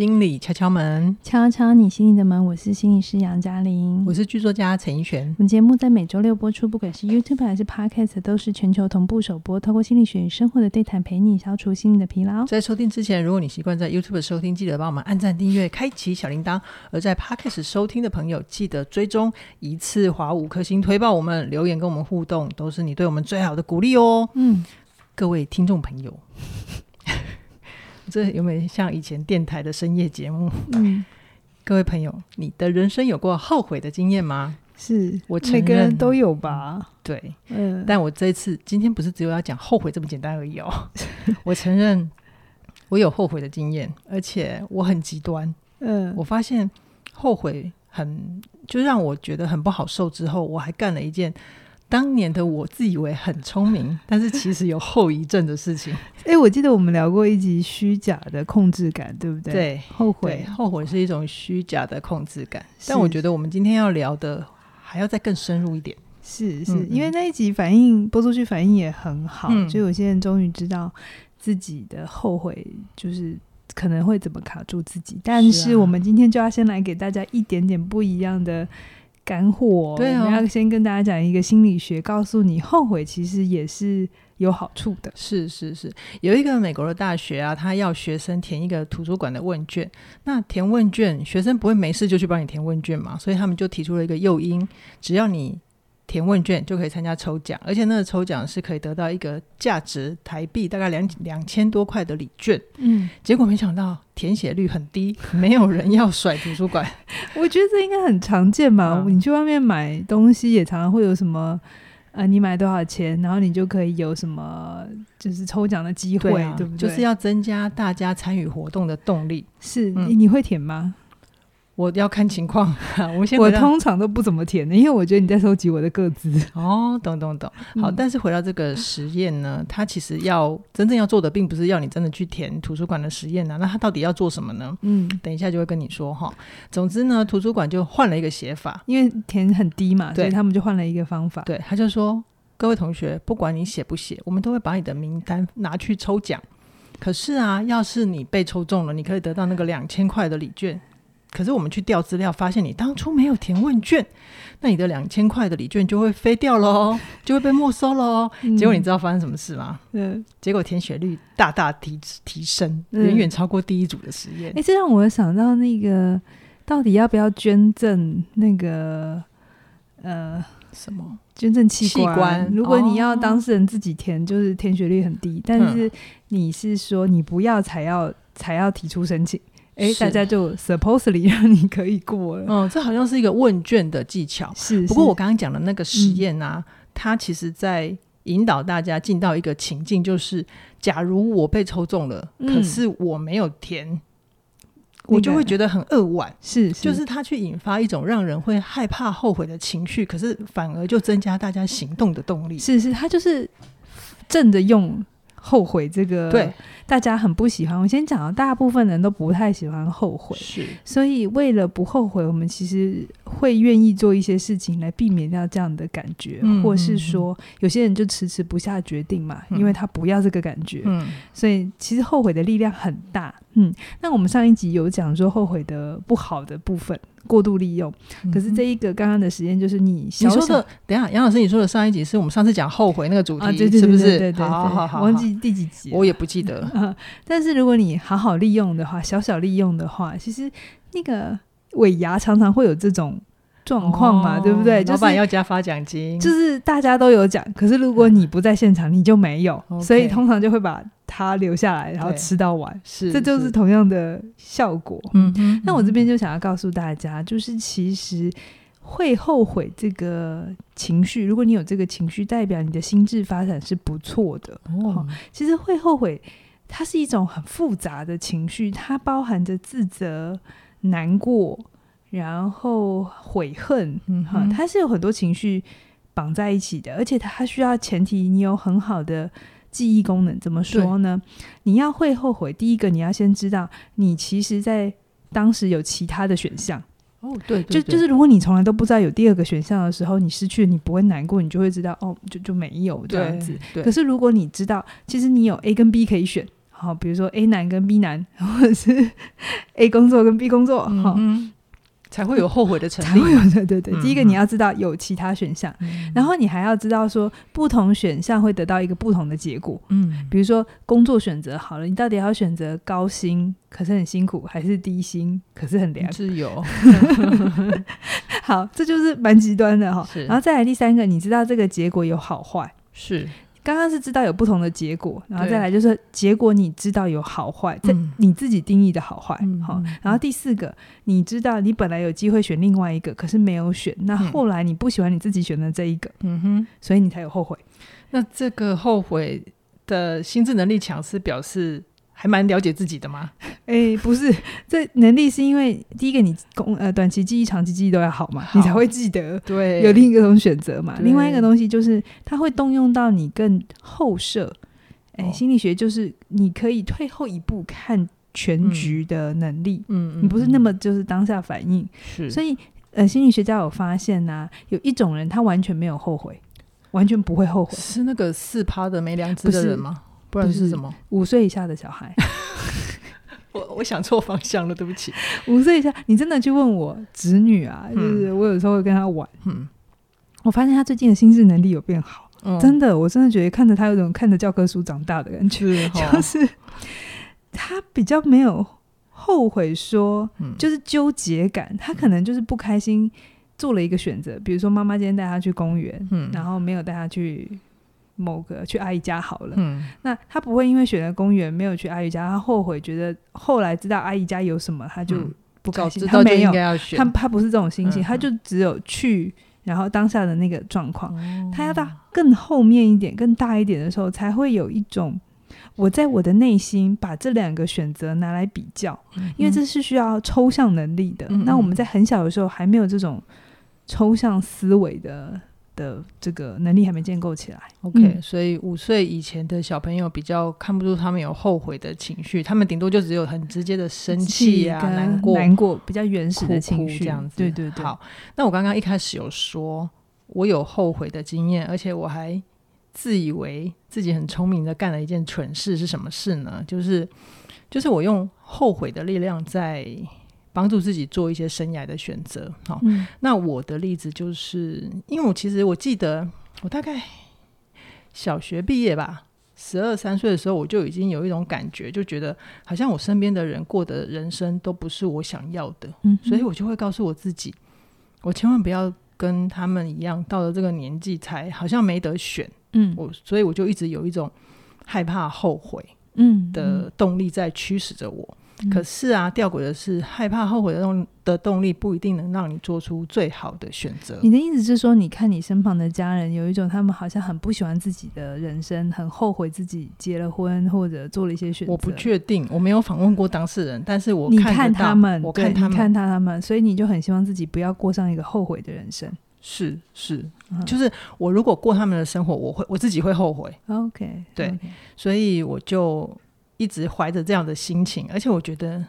心理敲敲门，敲敲你心里的门。我是心理师杨嘉玲，我是剧作家陈奕璇。我们节目在每周六播出，不管是 YouTube 还是 Podcast，都是全球同步首播。透过心理学与生活的对谈，陪你消除心理的疲劳。在收听之前，如果你习惯在 YouTube 收听，记得帮我们按赞、订阅、开启小铃铛；而在 Podcast 收听的朋友，记得追踪一次划五颗星推爆我们，留言跟我们互动，都是你对我们最好的鼓励哦。嗯，各位听众朋友。这有没有像以前电台的深夜节目？嗯，各位朋友，你的人生有过后悔的经验吗？是我每个人都有吧？对，嗯。但我这次今天不是只有要讲后悔这么简单而已哦。我承认我有后悔的经验，而且我很极端。嗯，我发现后悔很就让我觉得很不好受。之后我还干了一件。当年的我自以为很聪明，但是其实有后遗症的事情。哎、欸，我记得我们聊过一集虚假的控制感，对不对？对，后悔，后悔是一种虚假的控制感。但我觉得我们今天要聊的还要再更深入一点。是是，因为那一集反应播出去，反应也很好，嗯、就有些人终于知道自己的后悔就是可能会怎么卡住自己。但是我们今天就要先来给大家一点点不一样的。干货，对啊，我们要先跟大家讲一个心理学，告诉你后悔其实也是有好处的。是是是，有一个美国的大学啊，他要学生填一个图书馆的问卷。那填问卷，学生不会没事就去帮你填问卷嘛，所以他们就提出了一个诱因，只要你。填问卷就可以参加抽奖，而且那个抽奖是可以得到一个价值台币大概两两千多块的礼券。嗯，结果没想到填写率很低，没有人要甩图书馆。我觉得这应该很常见吧？嗯、你去外面买东西也常常会有什么，呃，你买多少钱，然后你就可以有什么就是抽奖的机会，对，啊、对不对？就是要增加大家参与活动的动力。是，嗯、你你会填吗？我要看情况，我先我通常都不怎么填的，因为我觉得你在收集我的个资。哦，懂懂懂。好，嗯、但是回到这个实验呢，它其实要真正要做的，并不是要你真的去填图书馆的实验呢、啊。那它到底要做什么呢？嗯，等一下就会跟你说哈。总之呢，图书馆就换了一个写法，因为填很低嘛，所以他们就换了一个方法。对，他就说，各位同学，不管你写不写，我们都会把你的名单拿去抽奖。可是啊，要是你被抽中了，你可以得到那个两千块的礼券。可是我们去调资料，发现你当初没有填问卷，那你的两千块的礼券就会飞掉喽，就会被没收喽。嗯、结果你知道发生什么事吗？嗯，结果填写率大大提提升，远远超过第一组的实验。哎、欸，这让我想到那个，到底要不要捐赠那个呃什么捐赠器官？器官如果你要当事人自己填，就是填写率很低，哦、但是你是说你不要才要才要提出申请。哎，大家就 supposedly 让你可以过了。嗯，这好像是一个问卷的技巧。是，是，不过我刚刚讲的那个实验啊，嗯、它其实在引导大家进到一个情境，就是假如我被抽中了，嗯、可是我没有填，嗯、我就会觉得很扼腕。是，是，就是它去引发一种让人会害怕、后悔的情绪，可是反而就增加大家行动的动力。是，是，它就是正着用。后悔这个，对大家很不喜欢。我先讲，大部分人都不太喜欢后悔，是。所以为了不后悔，我们其实会愿意做一些事情来避免掉这样的感觉，嗯、或是说，有些人就迟迟不下决定嘛，嗯、因为他不要这个感觉。嗯。所以其实后悔的力量很大。嗯。那我们上一集有讲说后悔的不好的部分。过度利用，可是这一个刚刚的实验就是你你说的。等一下，杨老师，你说的上一集是我们上次讲后悔那个主题，啊、对对对对对对，是不是？对对对，好好好，忘记第几集，我也不记得、嗯。但是如果你好好利用的话，小小利用的话，其实那个尾牙常常会有这种状况嘛，哦、对不对？就是、老板要加发奖金，就是大家都有奖，可是如果你不在现场，你就没有，嗯、所以通常就会把。他留下来，然后吃到完，是这就是同样的效果。嗯，嗯，那我这边就想要告诉大家，就是其实会后悔这个情绪，如果你有这个情绪，代表你的心智发展是不错的。哦，其实会后悔，它是一种很复杂的情绪，它包含着自责、难过，然后悔恨。嗯哼，它是有很多情绪绑在一起的，而且它需要前提你有很好的。记忆功能怎么说呢？你要会后悔，第一个你要先知道，你其实在当时有其他的选项。哦，对，对，对，就就是如果你从来都不知道有第二个选项的时候，你失去了，你不会难过，你就会知道，哦，就就没有这样子。可是如果你知道，其实你有 A 跟 B 可以选。好，比如说 A 男跟 B 男，或者是 A 工作跟 B 工作，好。嗯才会有后悔的成立。会有对对对，嗯、第一个你要知道有其他选项，嗯、然后你还要知道说不同选项会得到一个不同的结果。嗯，比如说工作选择好了，你到底要选择高薪可是很辛苦，还是低薪可是很凉？自由。好，这就是蛮极端的哈。是然后再来第三个，你知道这个结果有好坏是。刚刚是知道有不同的结果，然后再来就是结果，你知道有好坏，这你自己定义的好坏，好。然后第四个，你知道你本来有机会选另外一个，可是没有选，那后来你不喜欢你自己选的这一个，嗯哼，所以你才有后悔。那这个后悔的心智能力强是表示？还蛮了解自己的吗？哎、欸，不是，这能力是因为第一个你工呃短期记忆、长期记忆都要好嘛，好你才会记得。对，有另一个种选择嘛。另外一个东西就是它会动用到你更后设。哎、欸，哦、心理学就是你可以退后一步看全局的能力。嗯，嗯，你不是那么就是当下反应。是，所以呃，心理学家有发现呐、啊，有一种人他完全没有后悔，完全不会后悔。是那个四趴的没良知的人吗？不然是什么？五岁以下的小孩，我我想错方向了，对不起。五岁以下，你真的去问我侄女啊？嗯、就是我有时候会跟她玩，嗯，我发现她最近的心智能力有变好，嗯、真的，我真的觉得看着她有种看着教科书长大的感觉，是哦、就是 她比较没有后悔说，嗯、就是纠结感，她可能就是不开心做了一个选择，比如说妈妈今天带他去公园，嗯，然后没有带他去。某个去阿姨家好了，嗯，那他不会因为选择公园没有去阿姨家，他后悔，觉得后来知道阿姨家有什么，他就不高兴。嗯、他没有，他他不是这种心情，嗯、他就只有去，然后当下的那个状况，嗯、他要到更后面一点、更大一点的时候，才会有一种我在我的内心把这两个选择拿来比较，嗯、因为这是需要抽象能力的。嗯、那我们在很小的时候还没有这种抽象思维的。的这个能力还没建构起来，OK，嗯，所以五岁以前的小朋友比较看不出他们有后悔的情绪，他们顶多就只有很直接的生气啊、难过、难过，比较原始的情绪这样子。对对对。好，那我刚刚一开始有说，我有后悔的经验，而且我还自以为自己很聪明的干了一件蠢事，是什么事呢？就是就是我用后悔的力量在。帮助自己做一些生涯的选择，好，嗯、那我的例子就是，因为我其实我记得，我大概小学毕业吧，十二三岁的时候，我就已经有一种感觉，就觉得好像我身边的人过的人生都不是我想要的，嗯，所以我就会告诉我自己，我千万不要跟他们一样，到了这个年纪才好像没得选，嗯，我所以我就一直有一种害怕后悔，嗯的动力在驱使着我。可是啊，吊诡的是，害怕后悔的动的动力不一定能让你做出最好的选择。你的意思是说，你看你身旁的家人有一种，他们好像很不喜欢自己的人生，很后悔自己结了婚或者做了一些选择。我不确定，我没有访问过当事人，但是我看你看他们，我看他们，看他他们，所以你就很希望自己不要过上一个后悔的人生。是是，就是我如果过他们的生活，我会我自己会后悔。OK，对，okay. 所以我就。一直怀着这样的心情，而且我觉得，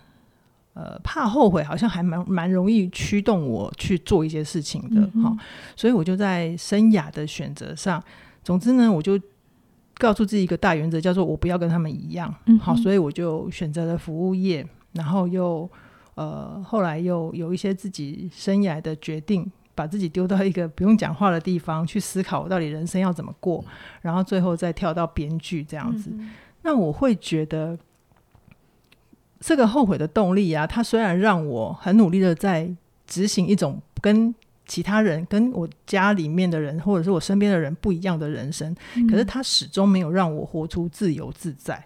呃，怕后悔好像还蛮蛮容易驱动我去做一些事情的，哈。所以我就在生涯的选择上，总之呢，我就告诉自己一个大原则，叫做我不要跟他们一样，好。所以我就选择了服务业，然后又呃，后来又有一些自己生涯的决定，把自己丢到一个不用讲话的地方去思考我到底人生要怎么过，然后最后再跳到编剧这样子。嗯那我会觉得，这个后悔的动力啊，它虽然让我很努力的在执行一种跟其他人、跟我家里面的人或者是我身边的人不一样的人生，嗯、可是它始终没有让我活出自由自在。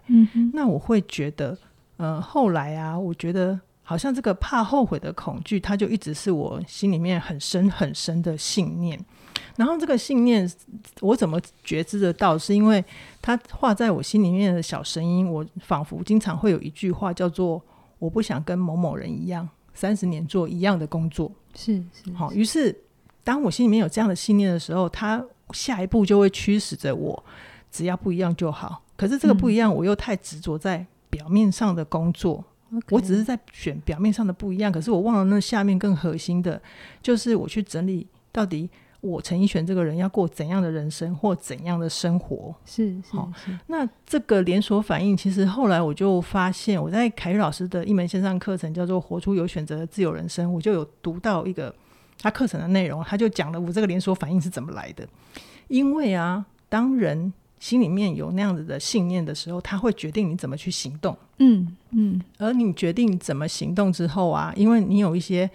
那我会觉得，呃，后来啊，我觉得好像这个怕后悔的恐惧，它就一直是我心里面很深很深的信念。然后这个信念，我怎么觉知得到？是因为它画在我心里面的小声音，我仿佛经常会有一句话叫做“我不想跟某某人一样，三十年做一样的工作”是。是是，好。于是，当我心里面有这样的信念的时候，它下一步就会驱使着我，只要不一样就好。可是这个不一样，我又太执着在表面上的工作，嗯、我只是在选表面上的不一样，可是我忘了那下面更核心的，就是我去整理到底。我陈奕璇这个人要过怎样的人生或怎样的生活。是，好。那这个连锁反应，其实后来我就发现，我在凯宇老师的一门线上课程叫做《活出有选择的自由人生》，我就有读到一个他课程的内容，他就讲了我这个连锁反应是怎么来的。因为啊，当人心里面有那样子的信念的时候，他会决定你怎么去行动。嗯嗯，而你决定怎么行动之后啊，因为你有一些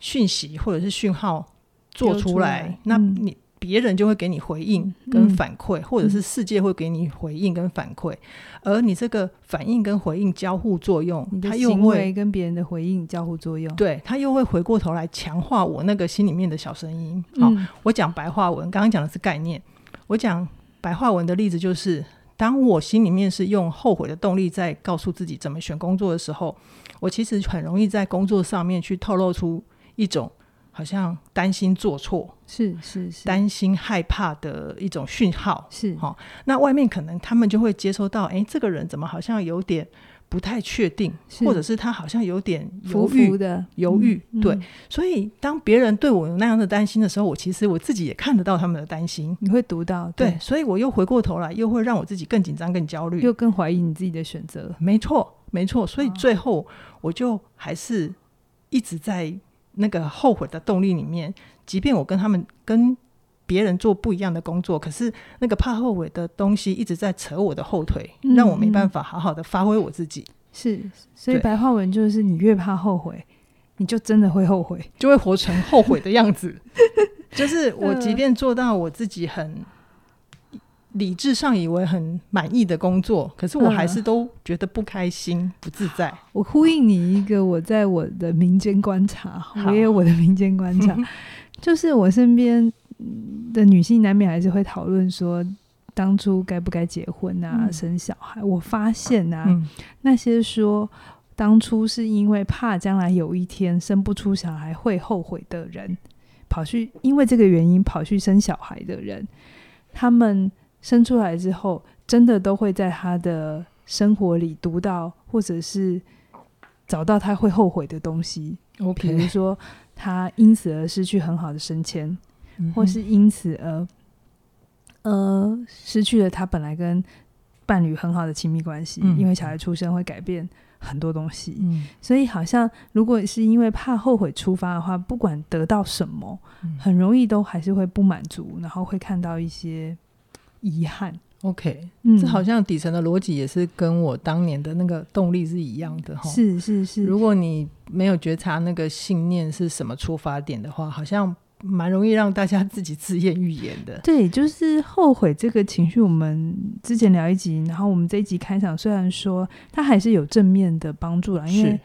讯息或者是讯号做出来，那你别人就会给你回应跟反馈，嗯、或者是世界会给你回应跟反馈，嗯、而你这个反应跟回应交互作用，它又会跟别人的回应交互作用，对，它又会回过头来强化我那个心里面的小声音。好，嗯、我讲白话文，刚刚讲的是概念，我讲。白话文的例子就是，当我心里面是用后悔的动力在告诉自己怎么选工作的时候，我其实很容易在工作上面去透露出一种好像担心做错，是是是，担心害怕的一种讯号，是好。那外面可能他们就会接收到，哎，这个人怎么好像有点。不太确定，或者是他好像有点犹豫的犹豫，对。所以当别人对我有那样的担心的时候，我其实我自己也看得到他们的担心。你会读到，对。所以我又回过头来，又会让我自己更紧张、更焦虑，又更怀疑你自己的选择。没错，没错。所以最后我就还是一直在那个后悔的动力里面，即便我跟他们跟。别人做不一样的工作，可是那个怕后悔的东西一直在扯我的后腿，嗯、让我没办法好好的发挥我自己。是，所以白话文就是，你越怕后悔，你就真的会后悔，就会活成后悔的样子。就是我即便做到我自己很理智上以为很满意的工作，可是我还是都觉得不开心、嗯、不自在。我呼应你一个，我在我的民间观察，我也有我的民间观察，就是我身边。的女性难免还是会讨论说，当初该不该结婚啊，嗯、生小孩。我发现啊，嗯、那些说当初是因为怕将来有一天生不出小孩会后悔的人，跑去因为这个原因跑去生小孩的人，他们生出来之后，真的都会在他的生活里读到，或者是找到他会后悔的东西。比如说，他因此而失去很好的升迁。或是因此而呃失去了他本来跟伴侣很好的亲密关系，嗯、因为小孩出生会改变很多东西，嗯、所以好像如果是因为怕后悔出发的话，不管得到什么，嗯、很容易都还是会不满足，然后会看到一些遗憾。OK，嗯，这好像底层的逻辑也是跟我当年的那个动力是一样的哈。是是是，如果你没有觉察那个信念是什么出发点的话，好像。蛮容易让大家自己自言预言的。对，就是后悔这个情绪，我们之前聊一集，然后我们这一集开场，虽然说它还是有正面的帮助啦，因为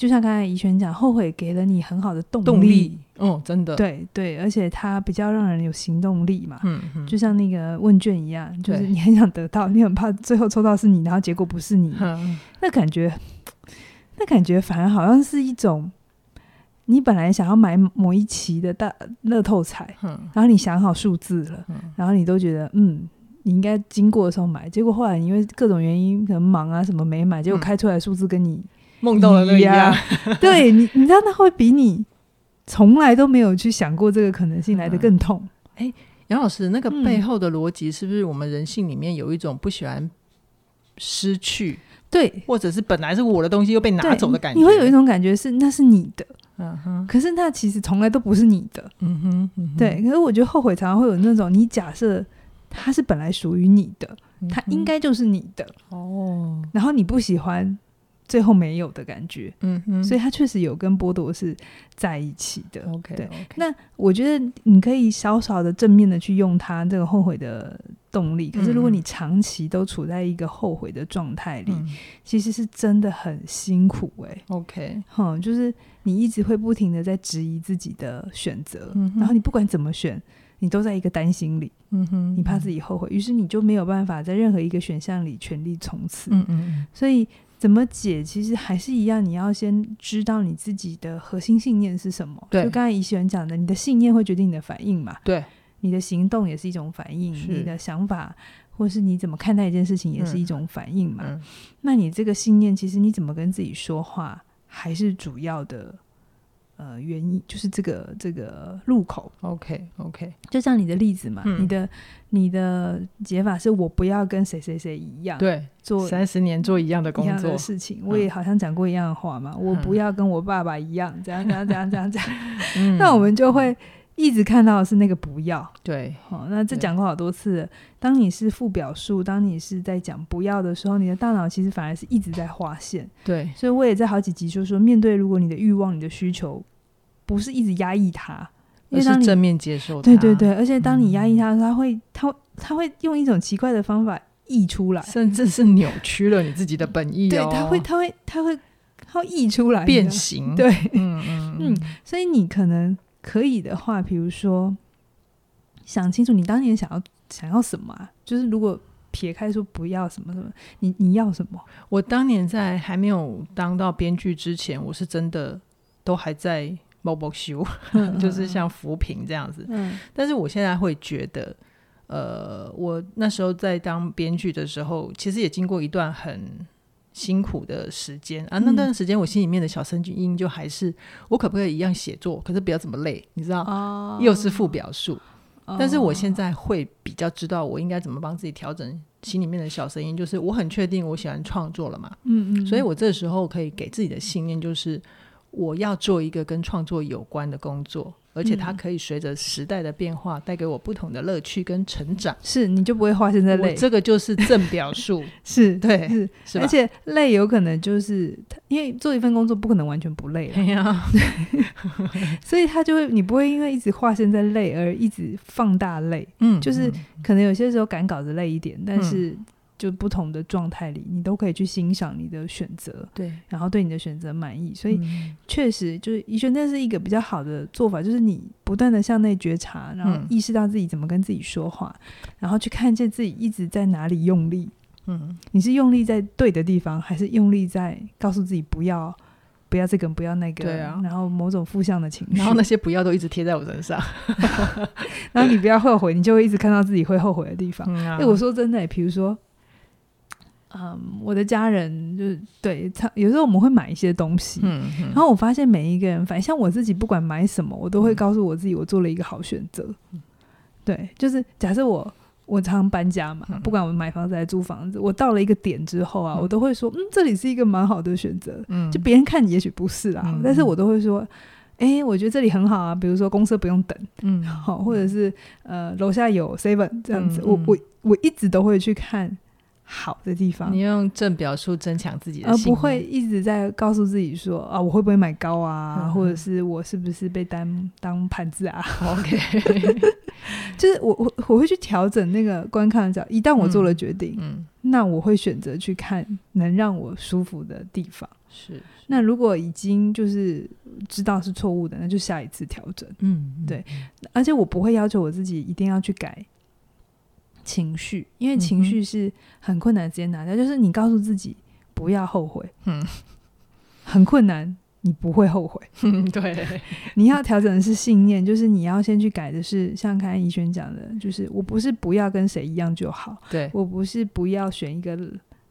就像刚才怡璇讲，后悔给了你很好的动力。动力，嗯，真的，对对，而且它比较让人有行动力嘛。嗯嗯，就像那个问卷一样，就是你很想得到，你很怕最后抽到是你，然后结果不是你，嗯、那感觉，那感觉反而好像是一种。你本来想要买某一期的大乐透彩，嗯、然后你想好数字了，嗯、然后你都觉得嗯，你应该经过的时候买，结果后来因为各种原因可能忙啊什么没买，结果开出来数字跟你梦到了那一样，对你，你知道那会比你从来都没有去想过这个可能性来的更痛。哎、嗯，杨老师，那个背后的逻辑是不是我们人性里面有一种不喜欢失去，对，或者是本来是我的东西又被拿走的感觉？你会有一种感觉是那是你的。嗯哼，可是那其实从来都不是你的，嗯哼，嗯哼，对。可是我觉得后悔常常会有那种，你假设它是本来属于你的，它应该就是你的哦，然后你不喜欢。最后没有的感觉，嗯哼，所以他确实有跟剥夺是在一起的。OK，对。Okay. 那我觉得你可以稍稍的正面的去用他这个后悔的动力。可是如果你长期都处在一个后悔的状态里，嗯、其实是真的很辛苦哎、欸。OK，哼，就是你一直会不停的在质疑自己的选择，嗯、然后你不管怎么选，你都在一个担心里，嗯哼，你怕自己后悔，于是你就没有办法在任何一个选项里全力冲刺，嗯嗯，所以。怎么解？其实还是一样，你要先知道你自己的核心信念是什么。对，就刚才怡璇讲的，你的信念会决定你的反应嘛？对，你的行动也是一种反应，你的想法或是你怎么看待一件事情也是一种反应嘛？嗯嗯、那你这个信念，其实你怎么跟自己说话，还是主要的呃原因，就是这个这个入口。OK OK，就像你的例子嘛，嗯、你的你的解法是我不要跟谁谁谁一样，对，做三十年做一样的工作的事情。我也好像讲过一样的话嘛，嗯、我不要跟我爸爸一样，这样这样这样这样这样。嗯、那我们就会。一直看到的是那个不要，对，好、哦，那这讲过好多次了。当你是负表述，当你是在讲不要的时候，你的大脑其实反而是一直在划线。对，所以我也在好几集就说，面对如果你的欲望、你的需求，不是一直压抑它，而是正面接受它。对对对，而且当你压抑它，它会，它它会用一种奇怪的方法溢出来，甚至是扭曲了你自己的本意、哦。对，它会，它会，它会，它会溢出来，变形。对，嗯嗯嗯，所以你可能。可以的话，比如说想清楚你当年想要想要什么啊？就是如果撇开说不要什么什么，你你要什么？我当年在还没有当到编剧之前，我是真的都还在某某修，就是像扶贫这样子。嗯，但是我现在会觉得，呃，我那时候在当编剧的时候，其实也经过一段很。辛苦的时间啊，那段时间我心里面的小声音就还是、嗯、我可不可以一样写作，可是不要这么累，你知道？哦、又是负表述，哦、但是我现在会比较知道我应该怎么帮自己调整心里面的小声音，就是我很确定我喜欢创作了嘛，嗯嗯，所以我这时候可以给自己的信念就是我要做一个跟创作有关的工作。而且它可以随着时代的变化，带给我不同的乐趣跟成长。是，你就不会化现在累。这个就是正表述，是对，是，是而且累有可能就是因为做一份工作不可能完全不累了，对，所以他就会，你不会因为一直化现在累而一直放大累。嗯，就是可能有些时候赶稿子累一点，但是。嗯就不同的状态里，你都可以去欣赏你的选择，对，然后对你的选择满意。所以，确实就是医生，那是一个比较好的做法，就是你不断的向内觉察，然后意识到自己怎么跟自己说话，嗯、然后去看见自己一直在哪里用力。嗯，你是用力在对的地方，还是用力在告诉自己不要不要这个不要那个？对啊，然后某种负向的情绪，然后那些不要都一直贴在我身上，然后你不要后悔，你就会一直看到自己会后悔的地方。哎、嗯啊，我说真的，比如说。嗯，我的家人就是对他，有时候我们会买一些东西，嗯嗯、然后我发现每一个人，反正像我自己，不管买什么，我都会告诉我自己，我做了一个好选择。嗯、对，就是假设我我常搬家嘛，嗯、不管我买房子还是租房子，我到了一个点之后啊，嗯、我都会说，嗯，这里是一个蛮好的选择。嗯，就别人看也许不是啦，嗯、但是我都会说，哎、欸，我觉得这里很好啊，比如说公司不用等，嗯，好，或者是呃楼下有 seven 这样子，嗯、我我我一直都会去看。好的地方，你用正表述增强自己的，而不会一直在告诉自己说啊，我会不会买高啊，嗯、或者是我是不是被当当盘子啊？OK，就是我我我会去调整那个观看的角，一旦我做了决定，嗯，嗯那我会选择去看能让我舒服的地方。是，是，那如果已经就是知道是错误的，那就下一次调整。嗯，对，而且我不会要求我自己一定要去改。情绪，因为情绪是很困难直接拿掉，嗯、就是你告诉自己不要后悔，嗯，很困难，你不会后悔，嗯、对，你要调整的是信念，就是你要先去改的是，像刚才怡轩讲的，就是我不是不要跟谁一样就好，对，我不是不要选一个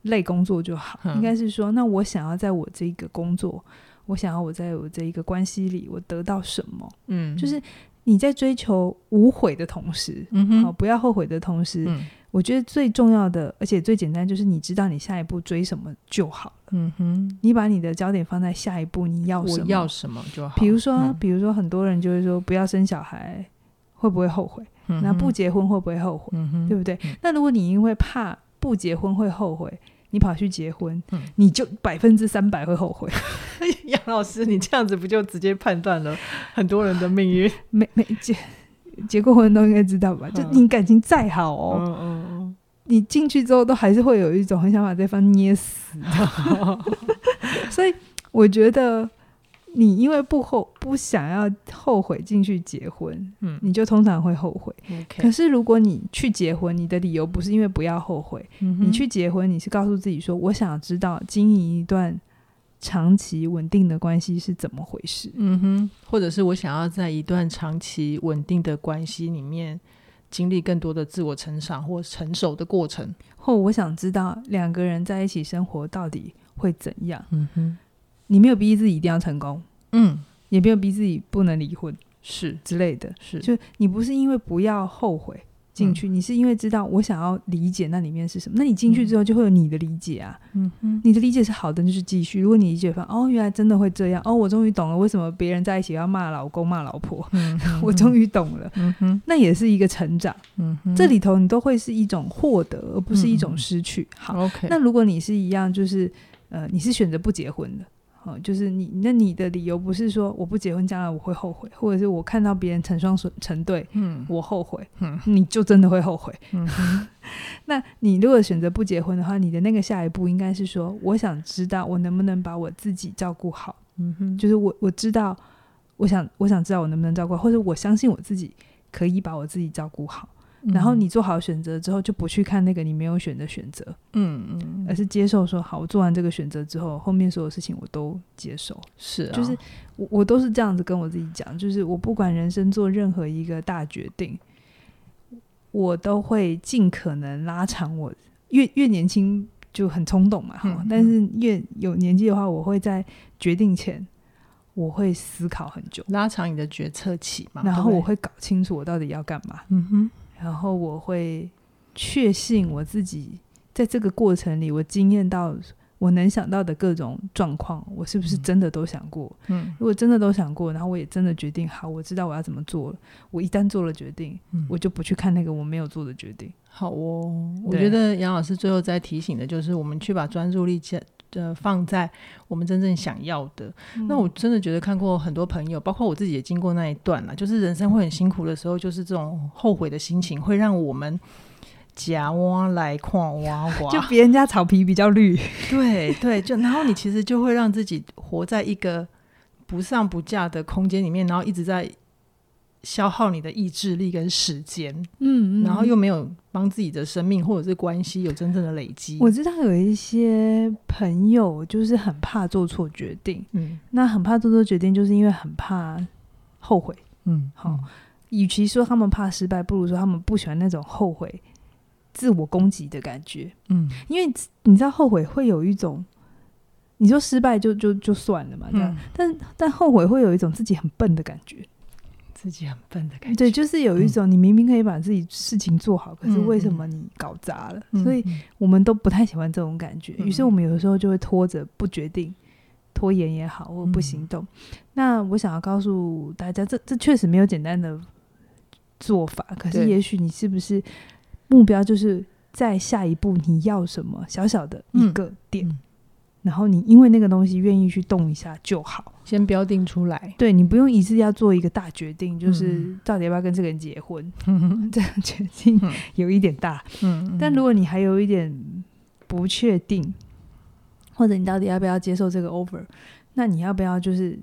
类工作就好，嗯、应该是说，那我想要在我这个工作，我想要我在我这一个关系里，我得到什么，嗯，就是。你在追求无悔的同时，嗯哼，好，不要后悔的同时，嗯，我觉得最重要的，而且最简单，就是你知道你下一步追什么就好了。嗯哼，你把你的焦点放在下一步，你要什么？我要什么就好。比如说，嗯，比如说，很多人就是说，不要生小孩，会不会后悔？嗯，那不结婚会不会后悔？对不对？嗯，那如果你因为怕不结婚会后悔，你跑去结婚，嗯、你就百分之三百会后悔。杨老师，你这样子不就直接判断了很多人的命运？没没结结过婚都应该知道吧？嗯、就你感情再好哦，嗯嗯嗯、你进去之后都还是会有一种很想把对方捏死。所以我觉得。你因为不后不想要后悔进去结婚，嗯，你就通常会后悔。可是如果你去结婚，你的理由不是因为不要后悔，嗯、你去结婚，你是告诉自己说，我想知道经营一段长期稳定的关系是怎么回事，嗯哼，或者是我想要在一段长期稳定的关系里面经历更多的自我成长或成熟的过程，或我想知道两个人在一起生活到底会怎样，嗯哼。你没有逼自己一定要成功，嗯，也没有逼自己不能离婚，是之类的。是，就你不是因为不要后悔。进去，你是因为知道我想要理解那里面是什么？那你进去之后就会有你的理解啊。嗯嗯，你的理解是好的，就是继续。如果你理解说哦，原来真的会这样哦，我终于懂了为什么别人在一起要骂老公骂老婆。嗯，我终于懂了。嗯哼，那也是一个成长。嗯哼，这里头你都会是一种获得，而不是一种失去。好。那如果你是一样，就是呃，你是选择不结婚的。哦，就是你，那你的理由不是说我不结婚将来我会后悔，或者是我看到别人成双成对，嗯，我后悔，嗯，你就真的会后悔。嗯，那你如果选择不结婚的话，你的那个下一步应该是说，我想知道我能不能把我自己照顾好。嗯哼，就是我我知道，我想我想知道我能不能照顾，或者我相信我自己可以把我自己照顾好。然后你做好选择之后，就不去看那个你没有选的选择，嗯嗯，而是接受说好，我做完这个选择之后，后面所有事情我都接受。是啊，就是我我都是这样子跟我自己讲，就是我不管人生做任何一个大决定，我都会尽可能拉长我越越年轻就很冲动嘛，哈、嗯，但是越有年纪的话，我会在决定前我会思考很久，拉长你的决策期嘛，然后我会搞清楚我到底要干嘛。嗯哼。然后我会确信我自己在这个过程里，我经验到我能想到的各种状况，我是不是真的都想过？嗯，如果真的都想过，然后我也真的决定好，我知道我要怎么做了。我一旦做了决定，嗯，我就不去看那个我没有做的决定。好哦，我觉得杨老师最后再提醒的就是，我们去把专注力呃放在我们真正想要的。嗯，那我真的觉得看过很多朋友，包括我自己也经过那一段了，就是人生会很辛苦的时候，就是这种后悔的心情会让我们夹哇来矿哇哇，就别人家草皮比较绿，对对，就然后你其实就会让自己活在一个不上不下的空间里面，然后一直在。消耗你的意志力跟时间，嗯，嗯，然后又没有帮自己的生命或者是关系有真正的累积。我知道有一些朋友就是很怕做错决定，嗯，那很怕做错决定，就是因为很怕后悔，嗯，好，嗯，与其说他们怕失败，不如说他们不喜欢那种后悔、自我攻击的感觉，嗯，因为你知道后悔会有一种，你说失败就就就算了嘛，这样，嗯，但但后悔会有一种自己很笨的感觉。自己很笨的感觉，对，就是有一种你明明可以把自己事情做好，嗯、可是为什么你搞砸了？嗯、所以我们都不太喜欢这种感觉。于、嗯、是我们有的时候就会拖着不决定，拖延也好，或不行动。嗯、那我想要告诉大家，这这确实没有简单的做法。可是也许你是不是目标就是在下一步你要什么小小的一个点？然后你因为那个东西愿意去动一下就好，先标定出来。对，你不用一次要做一个大决定，就是到底要不要跟这个人结婚，嗯、这样决定有一点大。嗯，但如果你还有一点不确定，或者你到底要不要接受这个 offer，那你要不要就是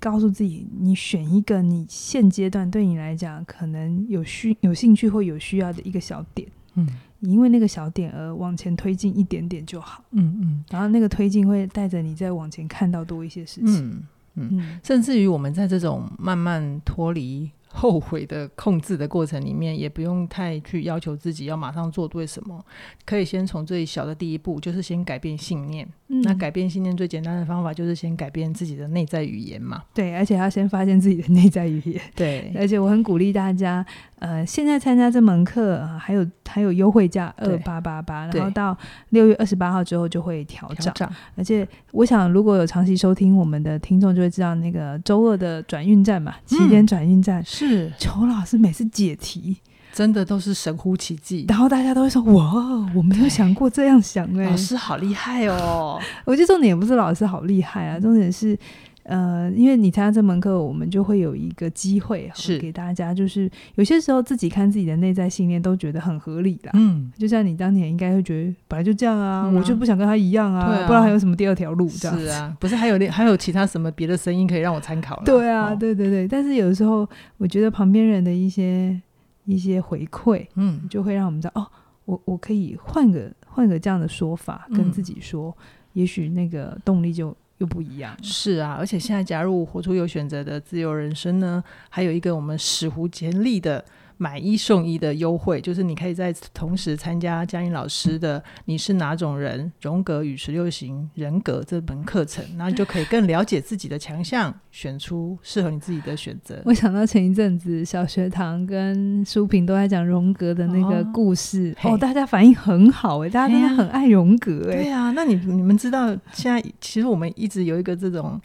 告诉自己，你选一个你现阶段对你来讲可能有需有兴趣或有需要的一个小点。嗯。因为那个小点而往前推进一点点就好，嗯嗯，然后那个推进会带着你再往前看到多一些事情，嗯嗯，嗯，甚至于我们在这种慢慢脱离。后悔的控制的过程里面，也不用太去要求自己要马上做对什么，可以先从最小的第一步，就是先改变信念。嗯、那改变信念最简单的方法，就是先改变自己的内在语言嘛。对，而且要先发现自己的内在语言。对，而且我很鼓励大家，呃，现在参加这门课，呃、还有还有优惠价二八八八，然后到六月二十八号之后就会调整。调而且我想，如果有长期收听我们的听众，就会知道那个周二的转运站嘛，起点转运站。嗯是邱老师每次解题真的都是神乎其技，然后大家都会说：“哇，我没有想过这样想哎、欸，老师好厉害哦！” 我觉得重点也不是老师好厉害啊，重点是。呃，因为你参加这门课，我们就会有一个机会是给大家，就是有些时候自己看自己的内在信念都觉得很合理啦。嗯，就像你当年应该会觉得本来就这样啊，嗯、啊我就不想跟他一样啊，啊不然还有什么第二条路？这样是啊，不是还有那还有其他什么别的声音可以让我参考？对啊，哦、对对对。但是有的时候，我觉得旁边人的一些一些回馈，嗯，就会让我们知道哦，我我可以换个换个这样的说法跟自己说，嗯、也许那个动力就。就不一样，是啊，而且现在加入活出有选择的自由人生呢，还有一个我们史无前例的买一送一的优惠，就是你可以在同时参加嘉音老师的 《你是哪种人？荣格与十六型人格》这门课程，然后你就可以更了解自己的强项，选出适合你自己的选择。我想到前一阵子小学堂跟书评都在讲荣格的那个故事，哦，哦大家反应很好哎，大家真的很爱荣格哎。对啊，那你你们知道现在其实我们一直有一个这种。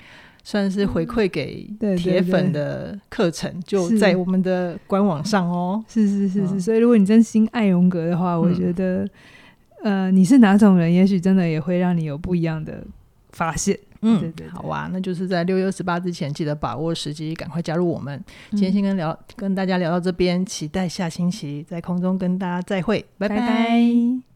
算是回馈给铁粉的课程，就在我们的官网上哦。是是是是，嗯、所以如果你真心爱荣格的话，我觉得，嗯、呃，你是哪种人，也许真的也会让你有不一样的发现。嗯，对，对对，好啊，那就是在六月二十八之前，记得把握时机，赶快加入我们。今天先跟聊，跟大家聊到这边，期待下星期在空中跟大家再会，拜拜。拜拜。